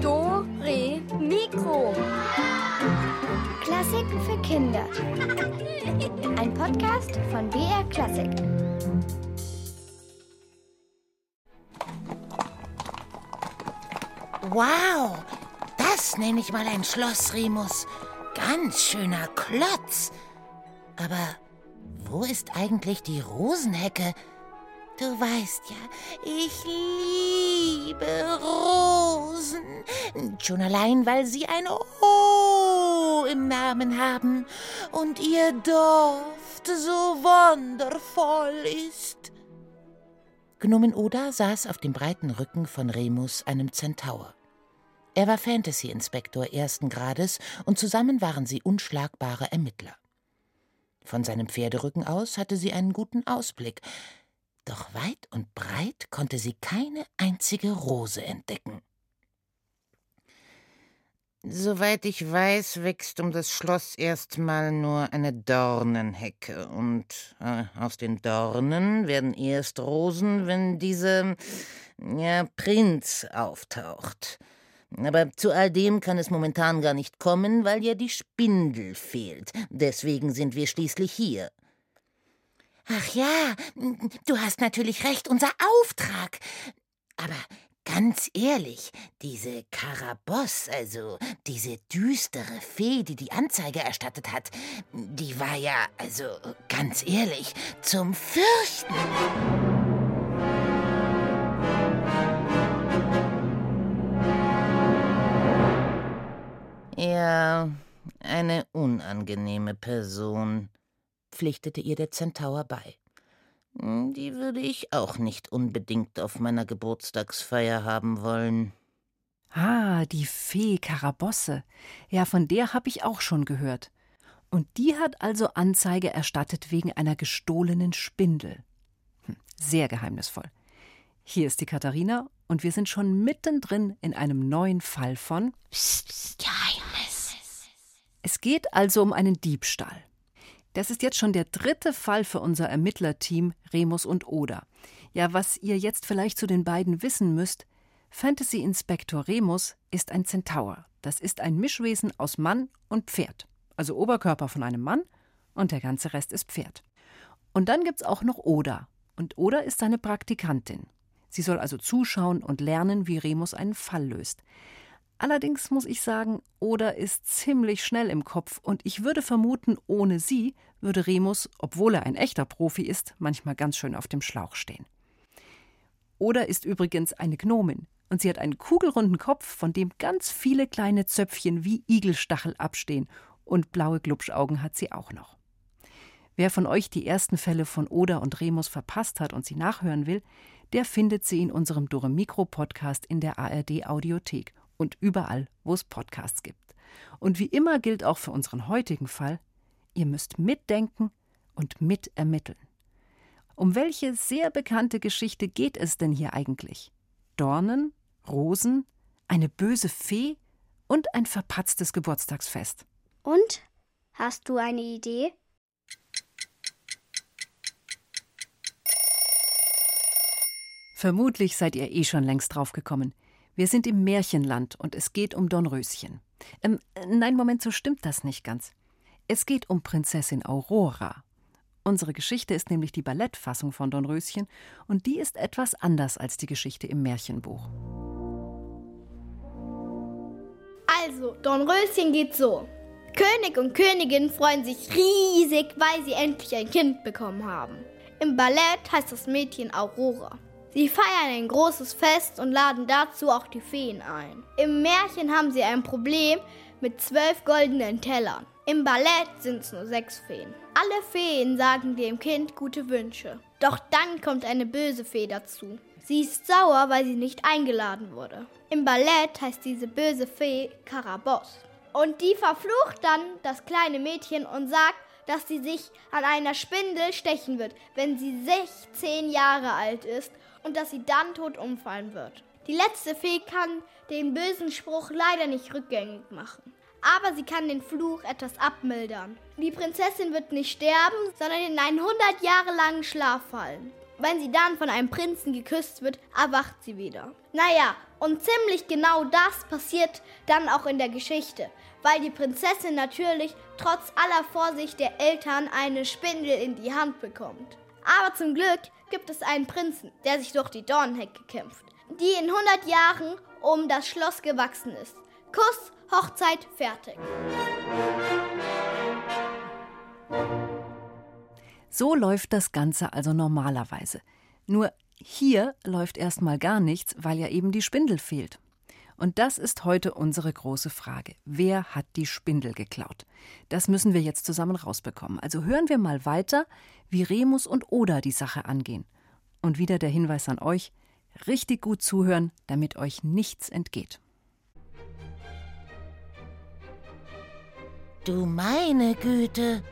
Do, Re, Mikro. Klassiken für Kinder. Ein Podcast von BR Klassik. Wow, das nenne ich mal ein Schloss, Remus. Ganz schöner Klotz. Aber wo ist eigentlich die Rosenhecke? Du weißt ja, ich liebe Rosen. Schon allein, weil sie ein O im Namen haben und ihr Duft so wundervoll ist. Gnomen Oda saß auf dem breiten Rücken von Remus, einem Zentaur. Er war Fantasy-Inspektor ersten Grades und zusammen waren sie unschlagbare Ermittler. Von seinem Pferderücken aus hatte sie einen guten Ausblick, doch weit und breit konnte sie keine einzige Rose entdecken. Soweit ich weiß, wächst um das Schloss erstmal nur eine Dornenhecke, und äh, aus den Dornen werden erst Rosen, wenn dieser ja, Prinz auftaucht. Aber zu all dem kann es momentan gar nicht kommen, weil ja die Spindel fehlt. Deswegen sind wir schließlich hier. Ach ja, du hast natürlich recht, unser Auftrag. Aber ganz ehrlich, diese Karaboss, also diese düstere Fee, die die Anzeige erstattet hat, die war ja, also ganz ehrlich, zum Fürchten. Ja, eine unangenehme Person, pflichtete ihr der Zentaur bei. Die würde ich auch nicht unbedingt auf meiner Geburtstagsfeier haben wollen. Ah, die Fee Karabosse. Ja, von der habe ich auch schon gehört. Und die hat also Anzeige erstattet wegen einer gestohlenen Spindel. Hm, sehr geheimnisvoll. Hier ist die Katharina und wir sind schon mittendrin in einem neuen Fall von Psst, psst, Geheimnis. Es geht also um einen Diebstahl. Das ist jetzt schon der dritte Fall für unser Ermittlerteam Remus und Oda. Ja, was ihr jetzt vielleicht zu den beiden wissen müsst, Fantasy Inspektor Remus ist ein Zentaur. Das ist ein Mischwesen aus Mann und Pferd. Also Oberkörper von einem Mann und der ganze Rest ist Pferd. Und dann gibt's auch noch Oda. Und Oda ist seine Praktikantin. Sie soll also zuschauen und lernen, wie Remus einen Fall löst. Allerdings muss ich sagen, Oda ist ziemlich schnell im Kopf und ich würde vermuten, ohne sie würde Remus, obwohl er ein echter Profi ist, manchmal ganz schön auf dem Schlauch stehen. Oda ist übrigens eine Gnomin und sie hat einen kugelrunden Kopf, von dem ganz viele kleine Zöpfchen wie Igelstachel abstehen und blaue Glubschaugen hat sie auch noch. Wer von euch die ersten Fälle von Oda und Remus verpasst hat und sie nachhören will, der findet sie in unserem Dore Mikro Podcast in der ARD Audiothek und überall, wo es Podcasts gibt. Und wie immer gilt auch für unseren heutigen Fall, ihr müsst mitdenken und mitermitteln. Um welche sehr bekannte Geschichte geht es denn hier eigentlich? Dornen, Rosen, eine böse Fee und ein verpatztes Geburtstagsfest. Und? Hast du eine Idee? Vermutlich seid ihr eh schon längst draufgekommen. Wir sind im Märchenland und es geht um Dornröschen. Ähm, nein, Moment, so stimmt das nicht ganz. Es geht um Prinzessin Aurora. Unsere Geschichte ist nämlich die Ballettfassung von Dornröschen und die ist etwas anders als die Geschichte im Märchenbuch. Also, Dornröschen geht so. König und Königin freuen sich riesig, weil sie endlich ein Kind bekommen haben. Im Ballett heißt das Mädchen Aurora. Sie feiern ein großes Fest und laden dazu auch die Feen ein. Im Märchen haben sie ein Problem mit zwölf goldenen Tellern. Im Ballett sind es nur sechs Feen. Alle Feen sagen dem Kind gute Wünsche. Doch dann kommt eine böse Fee dazu. Sie ist sauer, weil sie nicht eingeladen wurde. Im Ballett heißt diese böse Fee Karaboss. Und die verflucht dann das kleine Mädchen und sagt, dass sie sich an einer Spindel stechen wird, wenn sie 16 Jahre alt ist und dass sie dann tot umfallen wird. Die letzte Fee kann den bösen Spruch leider nicht rückgängig machen. Aber sie kann den Fluch etwas abmildern. Die Prinzessin wird nicht sterben, sondern in einen 100 Jahre langen Schlaf fallen. Wenn sie dann von einem Prinzen geküsst wird, erwacht sie wieder. Naja, und ziemlich genau das passiert dann auch in der Geschichte, weil die Prinzessin natürlich trotz aller Vorsicht der Eltern eine Spindel in die Hand bekommt. Aber zum Glück gibt es einen Prinzen, der sich durch die Dornhecke kämpft, die in 100 Jahren um das Schloss gewachsen ist. Kuss, Hochzeit, fertig. So läuft das Ganze also normalerweise. Nur hier läuft erstmal gar nichts, weil ja eben die Spindel fehlt. Und das ist heute unsere große Frage. Wer hat die Spindel geklaut? Das müssen wir jetzt zusammen rausbekommen. Also hören wir mal weiter, wie Remus und Oda die Sache angehen. Und wieder der Hinweis an euch: richtig gut zuhören, damit euch nichts entgeht. Du meine Güte,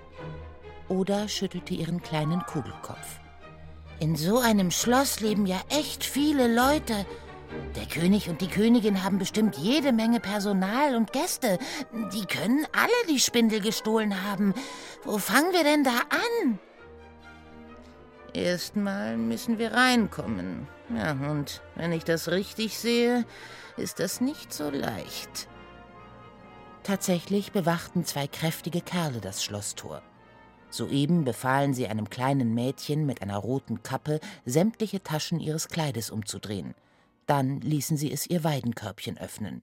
Oda schüttelte ihren kleinen Kugelkopf. In so einem Schloss leben ja echt viele Leute. Der König und die Königin haben bestimmt jede Menge Personal und Gäste. Die können alle die Spindel gestohlen haben. Wo fangen wir denn da an? Erstmal müssen wir reinkommen. Ja, und wenn ich das richtig sehe, ist das nicht so leicht. Tatsächlich bewachten zwei kräftige Kerle das Schlosstor. Soeben befahlen sie einem kleinen Mädchen mit einer roten Kappe, sämtliche Taschen ihres Kleides umzudrehen. Dann ließen sie es ihr Weidenkörbchen öffnen.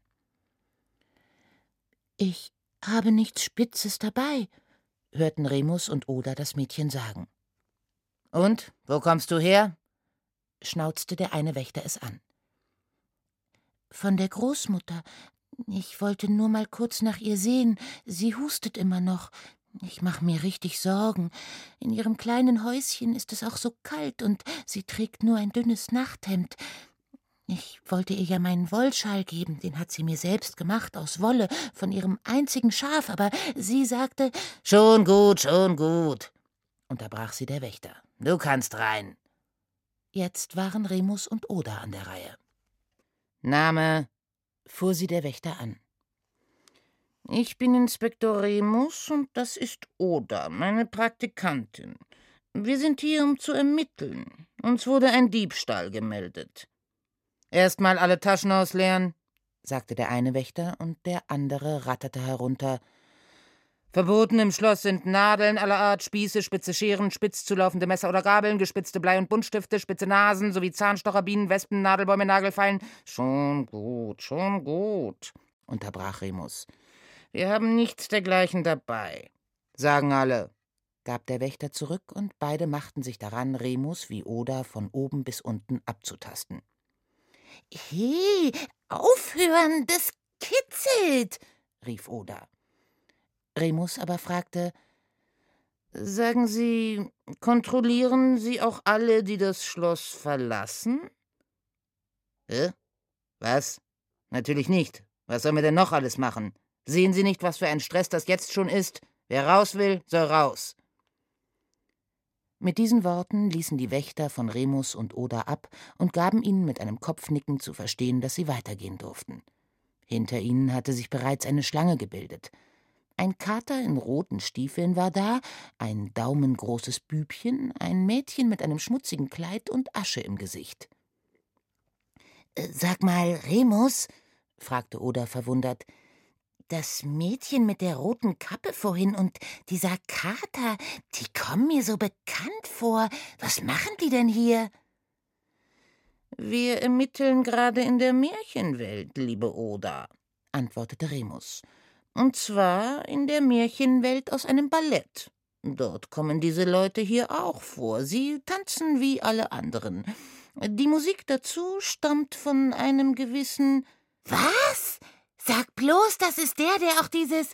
Ich habe nichts Spitzes dabei, hörten Remus und Oda das Mädchen sagen. Und, wo kommst du her? schnauzte der eine Wächter es an. Von der Großmutter. Ich wollte nur mal kurz nach ihr sehen. Sie hustet immer noch. Ich mache mir richtig Sorgen. In ihrem kleinen Häuschen ist es auch so kalt und sie trägt nur ein dünnes Nachthemd. Ich wollte ihr ja meinen Wollschal geben, den hat sie mir selbst gemacht aus Wolle von ihrem einzigen Schaf, aber sie sagte Schon gut, schon gut, unterbrach sie der Wächter. Du kannst rein. Jetzt waren Remus und Oda an der Reihe. Name, fuhr sie der Wächter an. Ich bin Inspektor Remus und das ist Oda, meine Praktikantin. Wir sind hier, um zu ermitteln. Uns wurde ein Diebstahl gemeldet. Erstmal alle Taschen ausleeren, sagte der eine Wächter, und der andere ratterte herunter. Verboten im Schloss sind Nadeln aller Art, Spieße, spitze Scheren, spitz zulaufende Messer oder Gabeln, gespitzte Blei- und Buntstifte, spitze Nasen sowie Zahnstocher, Bienen, Wespen, Nadelbäume, Nagelfallen. Schon gut, schon gut, unterbrach Remus. Wir haben nichts dergleichen dabei. Sagen alle, gab der Wächter zurück, und beide machten sich daran, Remus wie Oda von oben bis unten abzutasten. He, aufhören, das kitzelt, rief Oda. Remus aber fragte Sagen Sie, kontrollieren Sie auch alle, die das Schloss verlassen? Hä? Was? Natürlich nicht. Was sollen wir denn noch alles machen? Sehen Sie nicht, was für ein Stress das jetzt schon ist? Wer raus will, soll raus. Mit diesen Worten ließen die Wächter von Remus und Oda ab und gaben ihnen mit einem Kopfnicken zu verstehen, dass sie weitergehen durften. Hinter ihnen hatte sich bereits eine Schlange gebildet. Ein Kater in roten Stiefeln war da, ein daumengroßes Bübchen, ein Mädchen mit einem schmutzigen Kleid und Asche im Gesicht. Äh, sag mal, Remus, fragte Oda verwundert, das Mädchen mit der roten Kappe vorhin und dieser Kater, die kommen mir so bekannt vor. Was machen die denn hier? Wir ermitteln gerade in der Märchenwelt, liebe Oda, antwortete Remus. Und zwar in der Märchenwelt aus einem Ballett. Dort kommen diese Leute hier auch vor. Sie tanzen wie alle anderen. Die Musik dazu stammt von einem gewissen. Was? Sag bloß, das ist der, der auch dieses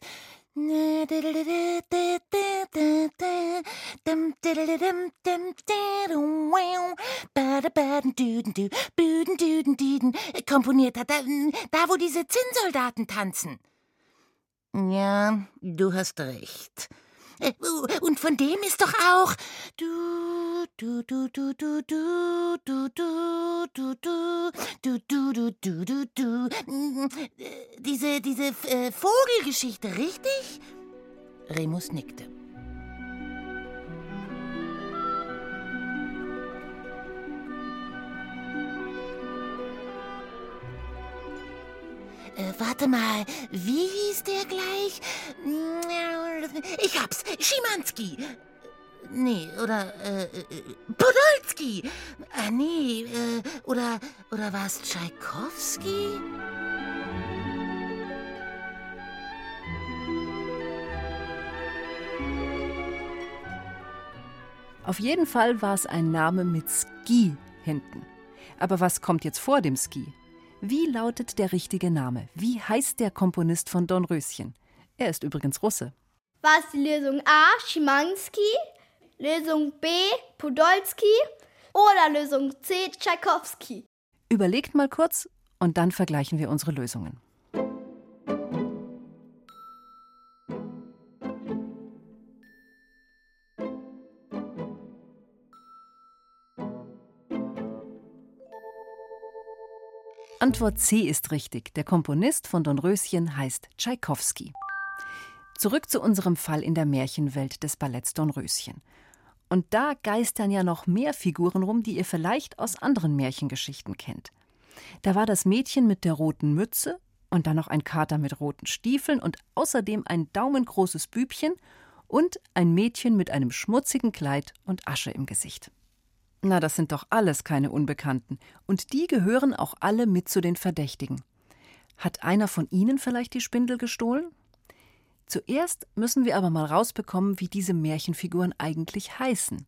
komponiert hat, da, wo diese Zinnsoldaten tanzen. Ja, du hast recht. Und von dem ist doch auch. Du, du, du, du, du, du, du, du, du, du, du, du, du, du, du, du. Diese, diese Vogelgeschichte, richtig? Remus nickte. Äh, warte mal, wie hieß der gleich? Ja. Ich hab's, Schimanski. Nee, oder äh, äh Podolski. Ah, nee, äh, oder, oder war es Tschaikowski? Auf jeden Fall war es ein Name mit Ski hinten. Aber was kommt jetzt vor dem Ski? Wie lautet der richtige Name? Wie heißt der Komponist von Dornröschen? Er ist übrigens Russe. War es die Lösung A, Schimanski, Lösung B, Podolski oder Lösung C, Tschaikowski? Überlegt mal kurz und dann vergleichen wir unsere Lösungen. Antwort C ist richtig. Der Komponist von Dornröschen heißt Tschaikowski. Zurück zu unserem Fall in der Märchenwelt des Balletts Dornröschen. Und da geistern ja noch mehr Figuren rum, die ihr vielleicht aus anderen Märchengeschichten kennt. Da war das Mädchen mit der roten Mütze und dann noch ein Kater mit roten Stiefeln und außerdem ein daumengroßes Bübchen und ein Mädchen mit einem schmutzigen Kleid und Asche im Gesicht. Na, das sind doch alles keine Unbekannten. Und die gehören auch alle mit zu den Verdächtigen. Hat einer von Ihnen vielleicht die Spindel gestohlen? Zuerst müssen wir aber mal rausbekommen, wie diese Märchenfiguren eigentlich heißen.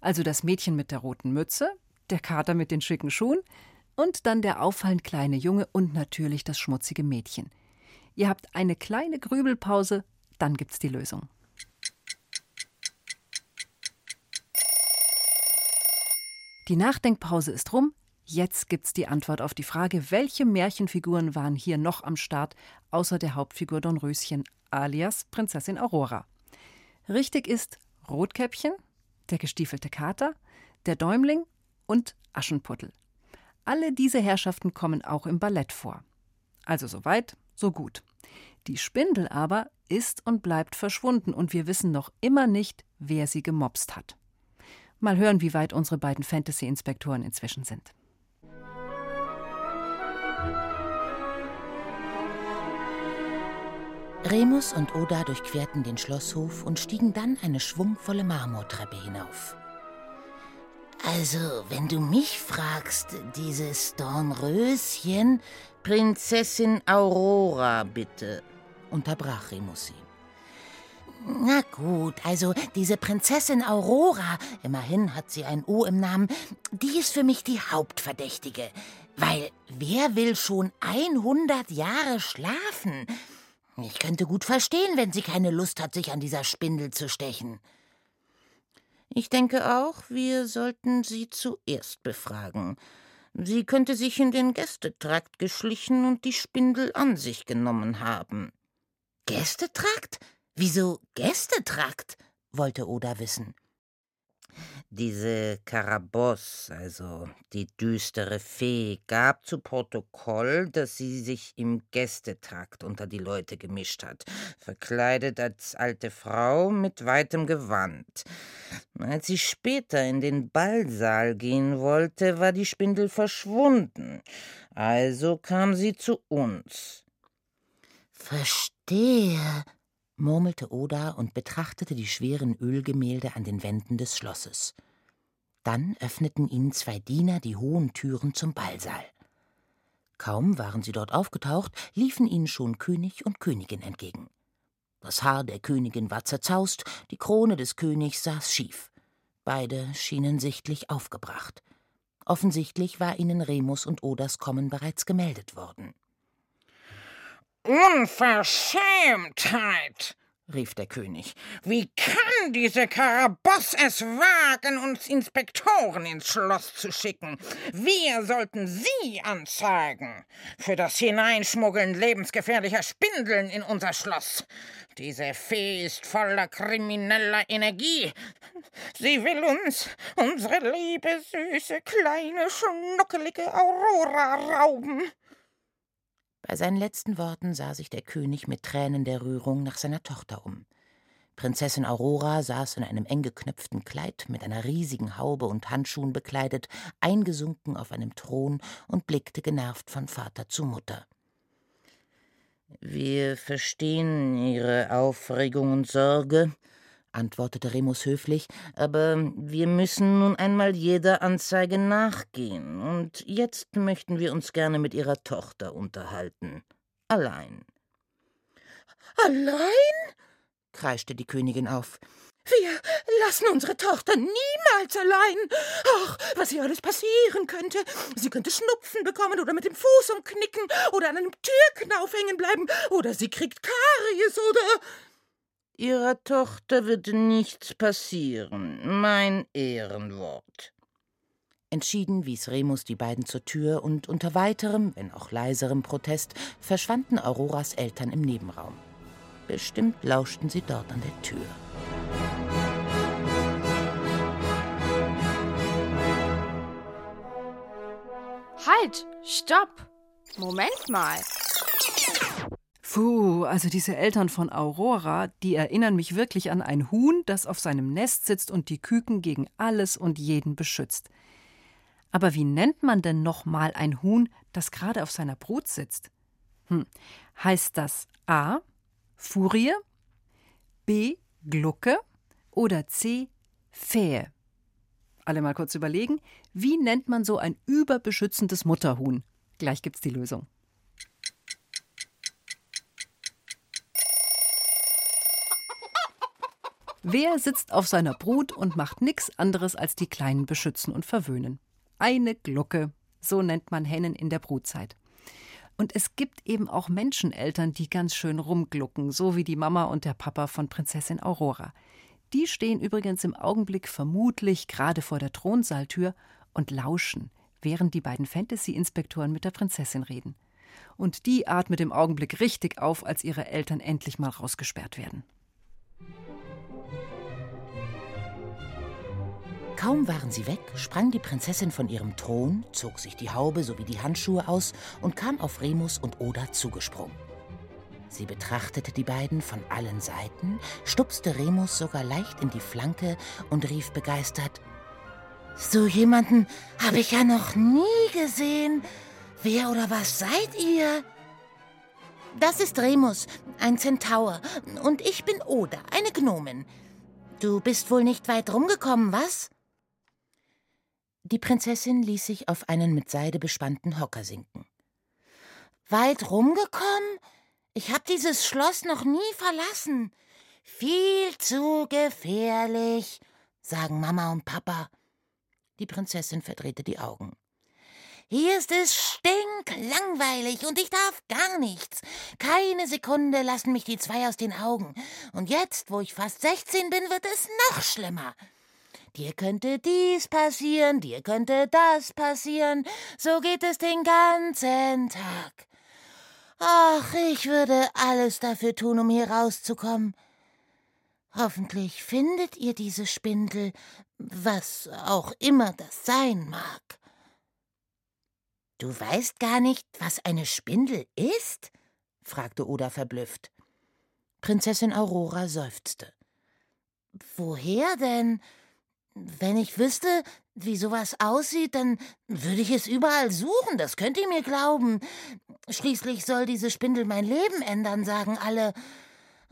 Also das Mädchen mit der roten Mütze, der Kater mit den schicken Schuhen und dann der auffallend kleine Junge und natürlich das schmutzige Mädchen. Ihr habt eine kleine Grübelpause, dann gibt's die Lösung. Die Nachdenkpause ist rum. Jetzt gibt's die Antwort auf die Frage, welche Märchenfiguren waren hier noch am Start, außer der Hauptfigur Dornröschen alias Prinzessin Aurora. Richtig ist Rotkäppchen, der gestiefelte Kater, der Däumling und Aschenputtel. Alle diese Herrschaften kommen auch im Ballett vor. Also soweit, so gut. Die Spindel aber ist und bleibt verschwunden und wir wissen noch immer nicht, wer sie gemobst hat. Mal hören, wie weit unsere beiden Fantasy-Inspektoren inzwischen sind. Remus und Oda durchquerten den Schlosshof und stiegen dann eine schwungvolle Marmortreppe hinauf. Also, wenn du mich fragst, dieses Dornröschen, Prinzessin Aurora, bitte, unterbrach Remus sie. Na gut, also diese Prinzessin Aurora, immerhin hat sie ein O im Namen, die ist für mich die Hauptverdächtige. Weil wer will schon 100 Jahre schlafen? Ich könnte gut verstehen, wenn sie keine Lust hat, sich an dieser Spindel zu stechen. Ich denke auch, wir sollten sie zuerst befragen. Sie könnte sich in den Gästetrakt geschlichen und die Spindel an sich genommen haben. Gästetrakt? Wieso Gästetrakt? wollte Oda wissen. Diese Karaboss, also die düstere Fee, gab zu Protokoll, dass sie sich im Gästetrakt unter die Leute gemischt hat, verkleidet als alte Frau mit weitem Gewand. Als sie später in den Ballsaal gehen wollte, war die Spindel verschwunden. Also kam sie zu uns. Verstehe, murmelte Oda und betrachtete die schweren Ölgemälde an den Wänden des Schlosses. Dann öffneten ihnen zwei Diener die hohen Türen zum Ballsaal. Kaum waren sie dort aufgetaucht, liefen ihnen schon König und Königin entgegen. Das Haar der Königin war zerzaust, die Krone des Königs saß schief. Beide schienen sichtlich aufgebracht. Offensichtlich war ihnen Remus und Odas Kommen bereits gemeldet worden. Unverschämtheit! rief der König. Wie kann diese Karaboss es wagen, uns Inspektoren ins Schloss zu schicken? Wir sollten sie anzeigen für das Hineinschmuggeln lebensgefährlicher Spindeln in unser Schloss. Diese Fee ist voller krimineller Energie. Sie will uns unsere liebe, süße, kleine, schnuckelige Aurora rauben. Bei seinen letzten Worten sah sich der König mit Tränen der Rührung nach seiner Tochter um. Prinzessin Aurora saß in einem eng geknöpften Kleid, mit einer riesigen Haube und Handschuhen bekleidet, eingesunken auf einem Thron und blickte genervt von Vater zu Mutter. Wir verstehen Ihre Aufregung und Sorge, antwortete Remus höflich, aber wir müssen nun einmal jeder Anzeige nachgehen, und jetzt möchten wir uns gerne mit Ihrer Tochter unterhalten. Allein. Allein? kreischte die Königin auf. Wir lassen unsere Tochter niemals allein. Ach, was ihr alles passieren könnte. Sie könnte Schnupfen bekommen oder mit dem Fuß umknicken oder an einem Türknauf hängen bleiben oder sie kriegt Karies oder. Ihrer Tochter wird nichts passieren. Mein Ehrenwort. Entschieden wies Remus die beiden zur Tür und unter weiterem, wenn auch leiserem Protest verschwanden Auroras Eltern im Nebenraum. Bestimmt lauschten sie dort an der Tür. Halt! Stopp! Moment mal. Puh, also diese Eltern von Aurora, die erinnern mich wirklich an ein Huhn, das auf seinem Nest sitzt und die Küken gegen alles und jeden beschützt. Aber wie nennt man denn noch mal ein Huhn, das gerade auf seiner Brut sitzt? Hm. Heißt das A. Furie, B. Glucke oder C. Fähe? Alle mal kurz überlegen, wie nennt man so ein überbeschützendes Mutterhuhn? Gleich gibt's die Lösung. Wer sitzt auf seiner Brut und macht nichts anderes als die Kleinen beschützen und verwöhnen? Eine Glucke, so nennt man Hennen in der Brutzeit. Und es gibt eben auch Menscheneltern, die ganz schön rumglucken, so wie die Mama und der Papa von Prinzessin Aurora. Die stehen übrigens im Augenblick vermutlich gerade vor der Thronsaaltür und lauschen, während die beiden Fantasy-Inspektoren mit der Prinzessin reden. Und die atmet im Augenblick richtig auf, als ihre Eltern endlich mal rausgesperrt werden. Kaum waren sie weg, sprang die Prinzessin von ihrem Thron, zog sich die Haube sowie die Handschuhe aus und kam auf Remus und Oda zugesprungen. Sie betrachtete die beiden von allen Seiten, stupste Remus sogar leicht in die Flanke und rief begeistert: So jemanden habe ich ja noch nie gesehen. Wer oder was seid ihr? Das ist Remus, ein Zentaur, und ich bin Oda, eine Gnomin. Du bist wohl nicht weit rumgekommen, was? Die Prinzessin ließ sich auf einen mit Seide bespannten Hocker sinken. Weit rumgekommen? Ich hab dieses Schloss noch nie verlassen. Viel zu gefährlich, sagen Mama und Papa. Die Prinzessin verdrehte die Augen. Hier ist es stinklangweilig und ich darf gar nichts. Keine Sekunde lassen mich die zwei aus den Augen. Und jetzt, wo ich fast sechzehn bin, wird es noch schlimmer. Dir könnte dies passieren, dir könnte das passieren, so geht es den ganzen Tag. Ach, ich würde alles dafür tun, um hier rauszukommen. Hoffentlich findet ihr diese Spindel, was auch immer das sein mag. Du weißt gar nicht, was eine Spindel ist? fragte Oda verblüfft. Prinzessin Aurora seufzte. Woher denn? Wenn ich wüsste, wie sowas aussieht, dann würde ich es überall suchen, das könnt ihr mir glauben. Schließlich soll diese Spindel mein Leben ändern, sagen alle.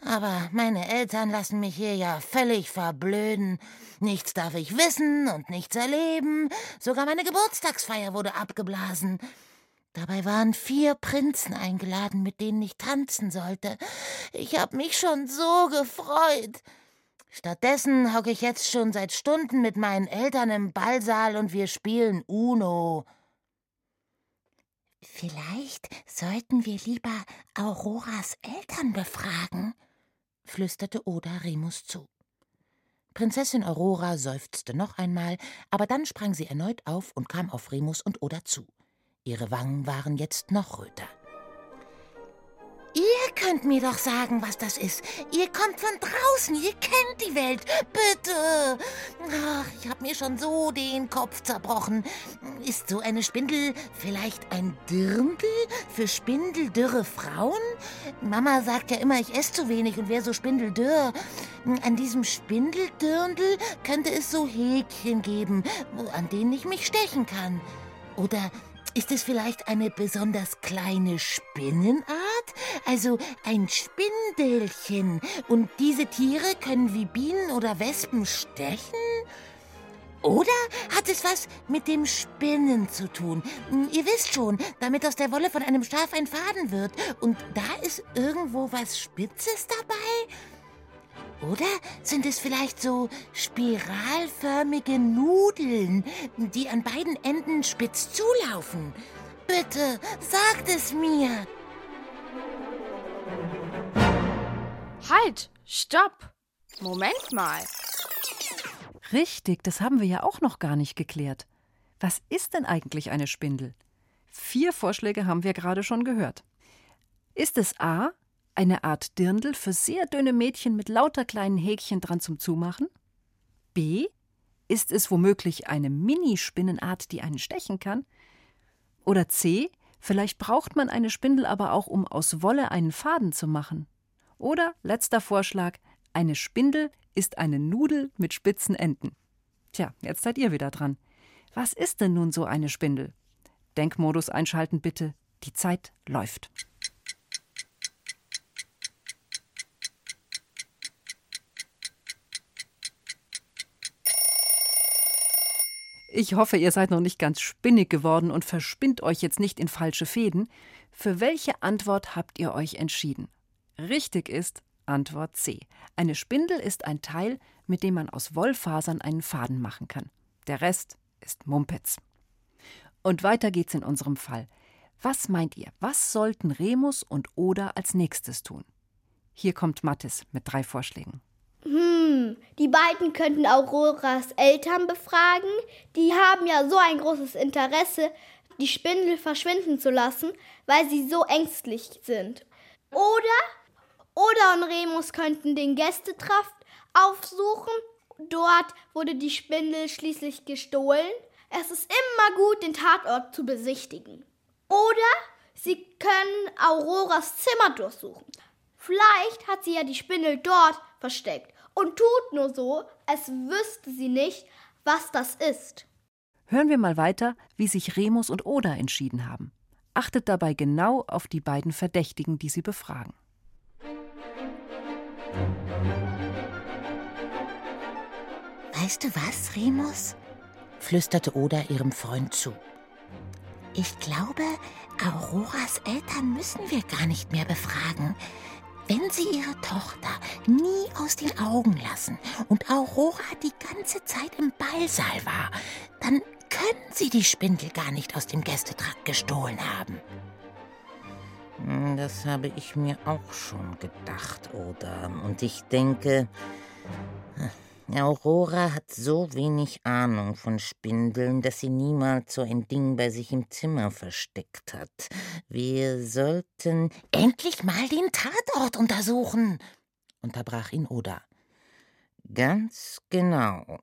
Aber meine Eltern lassen mich hier ja völlig verblöden. Nichts darf ich wissen und nichts erleben. Sogar meine Geburtstagsfeier wurde abgeblasen. Dabei waren vier Prinzen eingeladen, mit denen ich tanzen sollte. Ich hab mich schon so gefreut. Stattdessen hocke ich jetzt schon seit Stunden mit meinen Eltern im Ballsaal und wir spielen Uno. Vielleicht sollten wir lieber Auroras Eltern befragen, flüsterte Oda Remus zu. Prinzessin Aurora seufzte noch einmal, aber dann sprang sie erneut auf und kam auf Remus und Oda zu. Ihre Wangen waren jetzt noch röter. Könnt mir doch sagen, was das ist. Ihr kommt von draußen, ihr kennt die Welt. Bitte. Ach, ich hab mir schon so den Kopf zerbrochen. Ist so eine Spindel vielleicht ein Dirndl für spindeldürre Frauen? Mama sagt ja immer, ich esse zu wenig und wäre so spindeldürr. An diesem Spindeldirndl könnte es so Häkchen geben, an denen ich mich stechen kann. Oder ist es vielleicht eine besonders kleine Spinnenart, also ein Spindelchen. Und diese Tiere können wie Bienen oder Wespen stechen? Oder hat es was mit dem Spinnen zu tun? Hm, ihr wisst schon, damit aus der Wolle von einem Schaf ein Faden wird. Und da ist irgendwo was Spitzes dabei? Oder sind es vielleicht so spiralförmige Nudeln, die an beiden Enden spitz zulaufen? Bitte, sagt es mir. Halt, stopp. Moment mal. Richtig, das haben wir ja auch noch gar nicht geklärt. Was ist denn eigentlich eine Spindel? Vier Vorschläge haben wir gerade schon gehört. Ist es A, eine Art Dirndl für sehr dünne Mädchen mit lauter kleinen Häkchen dran zum Zumachen? B, ist es womöglich eine Minispinnenart, die einen stechen kann? Oder C, vielleicht braucht man eine Spindel aber auch, um aus Wolle einen Faden zu machen? Oder letzter Vorschlag, eine Spindel ist eine Nudel mit spitzen Enden. Tja, jetzt seid ihr wieder dran. Was ist denn nun so eine Spindel? Denkmodus einschalten bitte. Die Zeit läuft. Ich hoffe, ihr seid noch nicht ganz spinnig geworden und verspinnt euch jetzt nicht in falsche Fäden. Für welche Antwort habt ihr euch entschieden? Richtig ist Antwort C. Eine Spindel ist ein Teil, mit dem man aus Wollfasern einen Faden machen kann. Der Rest ist Mumpitz. Und weiter geht's in unserem Fall. Was meint ihr, was sollten Remus und Oda als nächstes tun? Hier kommt Mathis mit drei Vorschlägen. Hm, die beiden könnten Auroras Eltern befragen. Die haben ja so ein großes Interesse, die Spindel verschwinden zu lassen, weil sie so ängstlich sind. Oder Oda und Remus könnten den Gästetraft aufsuchen. Dort wurde die Spindel schließlich gestohlen. Es ist immer gut, den Tatort zu besichtigen. Oder sie können Auroras Zimmer durchsuchen. Vielleicht hat sie ja die Spindel dort versteckt und tut nur so, als wüsste sie nicht, was das ist. Hören wir mal weiter, wie sich Remus und Oda entschieden haben. Achtet dabei genau auf die beiden Verdächtigen, die sie befragen. Weißt du was, Remus? flüsterte Oda ihrem Freund zu. Ich glaube, Auroras Eltern müssen wir gar nicht mehr befragen. Wenn sie ihre Tochter nie aus den Augen lassen und Aurora die ganze Zeit im Ballsaal war, dann können sie die Spindel gar nicht aus dem Gästetrakt gestohlen haben. Hm, das habe ich mir auch schon gedacht, Oda. Und ich denke, Aurora hat so wenig Ahnung von Spindeln, dass sie niemals so ein Ding bei sich im Zimmer versteckt hat. Wir sollten endlich mal den Tatort untersuchen, unterbrach ihn Oda. Ganz genau.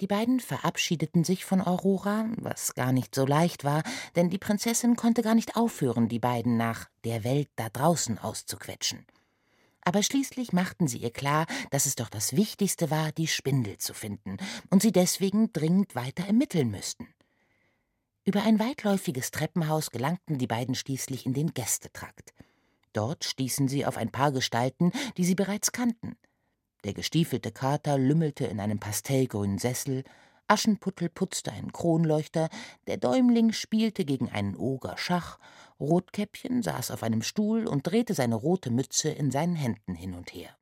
Die beiden verabschiedeten sich von Aurora, was gar nicht so leicht war, denn die Prinzessin konnte gar nicht aufhören, die beiden nach der Welt da draußen auszuquetschen. Aber schließlich machten sie ihr klar, dass es doch das Wichtigste war, die Spindel zu finden, und sie deswegen dringend weiter ermitteln müssten. Über ein weitläufiges Treppenhaus gelangten die beiden schließlich in den Gästetrakt. Dort stießen sie auf ein paar Gestalten, die sie bereits kannten. Der gestiefelte Kater lümmelte in einem pastellgrünen Sessel, Aschenputtel putzte einen Kronleuchter, der Däumling spielte gegen einen Oger Schach, Rotkäppchen saß auf einem Stuhl und drehte seine rote Mütze in seinen Händen hin und her.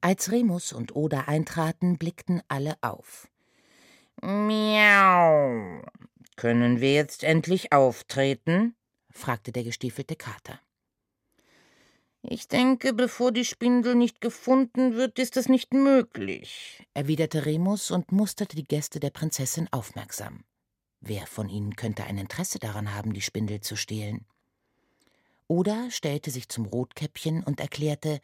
Als Remus und Oda eintraten, blickten alle auf. Miau. Können wir jetzt endlich auftreten? fragte der gestiefelte Kater. Ich denke, bevor die Spindel nicht gefunden wird, ist das nicht möglich, erwiderte Remus und musterte die Gäste der Prinzessin aufmerksam. Wer von ihnen könnte ein Interesse daran haben, die Spindel zu stehlen? Oder stellte sich zum Rotkäppchen und erklärte,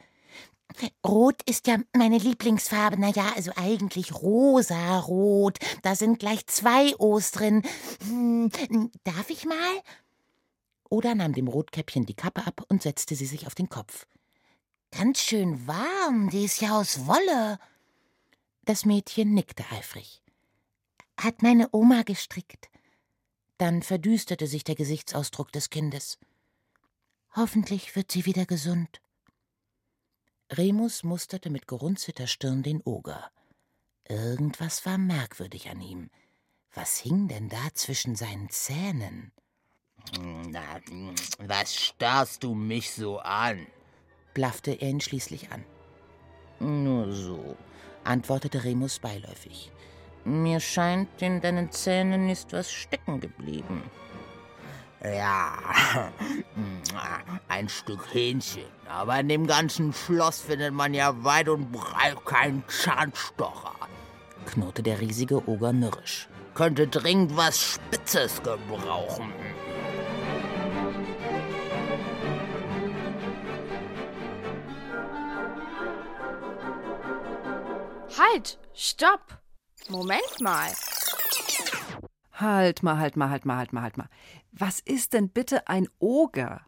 Rot ist ja meine Lieblingsfarbe. Na ja, also eigentlich rosa-rot. Da sind gleich zwei O's drin. Hm, darf ich mal? Oder nahm dem Rotkäppchen die Kappe ab und setzte sie sich auf den Kopf. Ganz schön warm, die ist ja aus Wolle. Das Mädchen nickte eifrig. Hat meine Oma gestrickt. Dann verdüsterte sich der Gesichtsausdruck des Kindes. Hoffentlich wird sie wieder gesund. Remus musterte mit gerunzelter Stirn den Oger. Irgendwas war merkwürdig an ihm. Was hing denn da zwischen seinen Zähnen? Na, was starrst du mich so an? blaffte er ihn schließlich an. Nur so, antwortete Remus beiläufig. Mir scheint, in deinen Zähnen ist was stecken geblieben. Ja, ein Stück Hähnchen. Aber in dem ganzen Schloss findet man ja weit und breit keinen Zahnstocher, knurrte der riesige Oger mürrisch. Könnte dringend was Spitzes gebrauchen. Halt! Stopp! Moment mal. Halt mal, halt mal, halt mal, halt mal, halt mal. Was ist denn bitte ein Oger?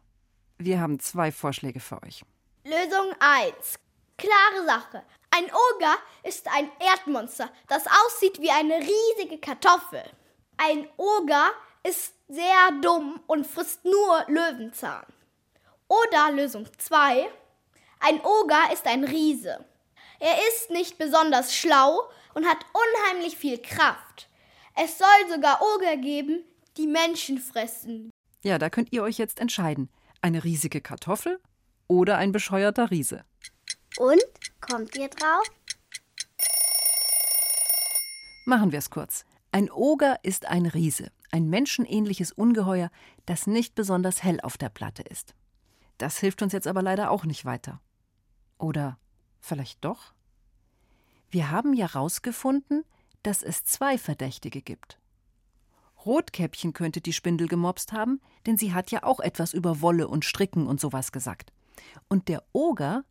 Wir haben zwei Vorschläge für euch. Lösung 1. Klare Sache. Ein Oger ist ein Erdmonster, das aussieht wie eine riesige Kartoffel. Ein Oger ist sehr dumm und frisst nur Löwenzahn. Oder Lösung 2. Ein Oger ist ein Riese. Er ist nicht besonders schlau und hat unheimlich viel Kraft. Es soll sogar Oger geben, die Menschen fressen. Ja, da könnt ihr euch jetzt entscheiden. Eine riesige Kartoffel oder ein bescheuerter Riese. Und? Kommt ihr drauf? Machen wir es kurz. Ein Oger ist ein Riese, ein menschenähnliches Ungeheuer, das nicht besonders hell auf der Platte ist. Das hilft uns jetzt aber leider auch nicht weiter. Oder vielleicht doch? Wir haben ja rausgefunden, dass es zwei Verdächtige gibt. Rotkäppchen könnte die Spindel gemobst haben, denn sie hat ja auch etwas über Wolle und Stricken und sowas gesagt. Und der Oger,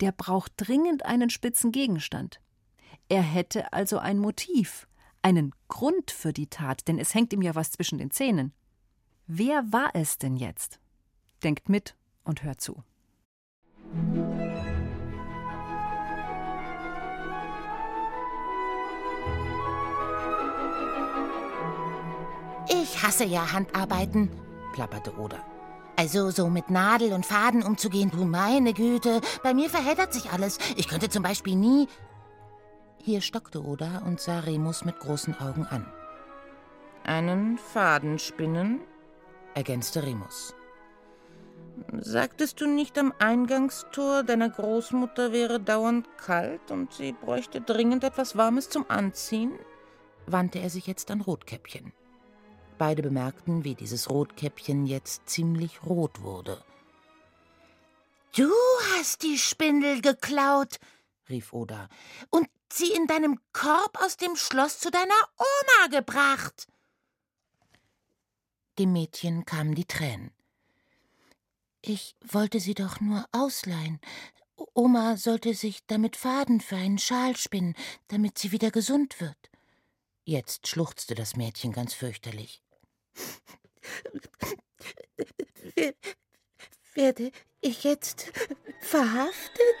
der braucht dringend einen spitzen Gegenstand. Er hätte also ein Motiv, einen Grund für die Tat, denn es hängt ihm ja was zwischen den Zähnen. Wer war es denn jetzt? Denkt mit und hört zu. Ich hasse ja Handarbeiten, plapperte Oda. Also so mit Nadel und Faden umzugehen, du meine Güte, bei mir verheddert sich alles. Ich könnte zum Beispiel nie. Hier stockte Oda und sah Remus mit großen Augen an. Einen Faden spinnen? ergänzte Remus. Sagtest du nicht am Eingangstor, deiner Großmutter wäre dauernd kalt und sie bräuchte dringend etwas Warmes zum Anziehen? wandte er sich jetzt an Rotkäppchen. Beide bemerkten, wie dieses Rotkäppchen jetzt ziemlich rot wurde. Du hast die Spindel geklaut, rief Oda, und sie in deinem Korb aus dem Schloss zu deiner Oma gebracht. Dem Mädchen kamen die Tränen. Ich wollte sie doch nur ausleihen. Oma sollte sich damit Faden für einen Schal spinnen, damit sie wieder gesund wird. Jetzt schluchzte das Mädchen ganz fürchterlich. Werde ich jetzt verhaftet?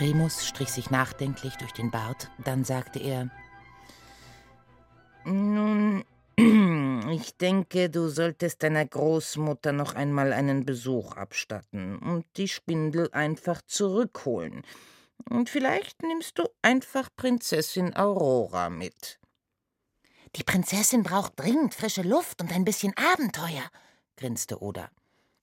Remus strich sich nachdenklich durch den Bart, dann sagte er Nun, ich denke, du solltest deiner Großmutter noch einmal einen Besuch abstatten und die Spindel einfach zurückholen. Und vielleicht nimmst du einfach Prinzessin Aurora mit. Die Prinzessin braucht dringend frische Luft und ein bisschen Abenteuer, grinste Oda.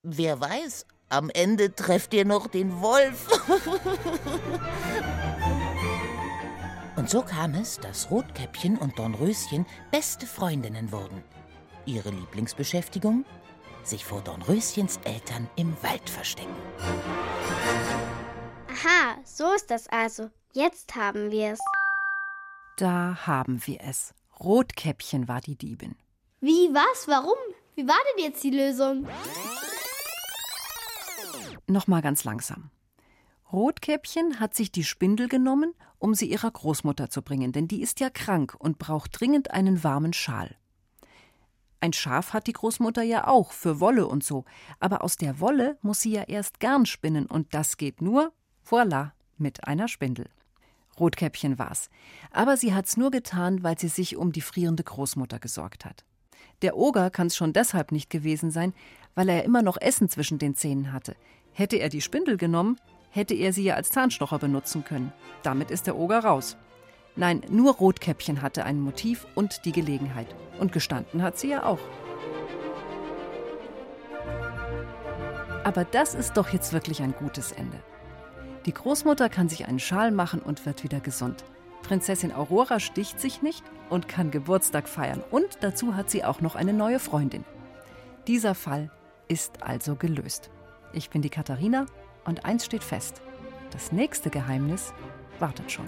Wer weiß, am Ende trefft ihr noch den Wolf. und so kam es, dass Rotkäppchen und Dornröschen beste Freundinnen wurden. Ihre Lieblingsbeschäftigung? Sich vor Dornröschens Eltern im Wald verstecken. Aha, so ist das also. Jetzt haben wir es. Da haben wir es. Rotkäppchen war die Diebin. Wie, was, warum? Wie war denn jetzt die Lösung? Nochmal ganz langsam. Rotkäppchen hat sich die Spindel genommen, um sie ihrer Großmutter zu bringen, denn die ist ja krank und braucht dringend einen warmen Schal. Ein Schaf hat die Großmutter ja auch, für Wolle und so, aber aus der Wolle muss sie ja erst Garn spinnen, und das geht nur, Voila, mit einer Spindel. Rotkäppchen war's. Aber sie hat's nur getan, weil sie sich um die frierende Großmutter gesorgt hat. Der Oger kann es schon deshalb nicht gewesen sein, weil er immer noch Essen zwischen den Zähnen hatte. Hätte er die Spindel genommen, hätte er sie ja als Zahnstocher benutzen können. Damit ist der Oger raus. Nein, nur Rotkäppchen hatte ein Motiv und die Gelegenheit. Und gestanden hat sie ja auch. Aber das ist doch jetzt wirklich ein gutes Ende. Die Großmutter kann sich einen Schal machen und wird wieder gesund. Prinzessin Aurora sticht sich nicht und kann Geburtstag feiern. Und dazu hat sie auch noch eine neue Freundin. Dieser Fall ist also gelöst. Ich bin die Katharina und eins steht fest. Das nächste Geheimnis wartet schon.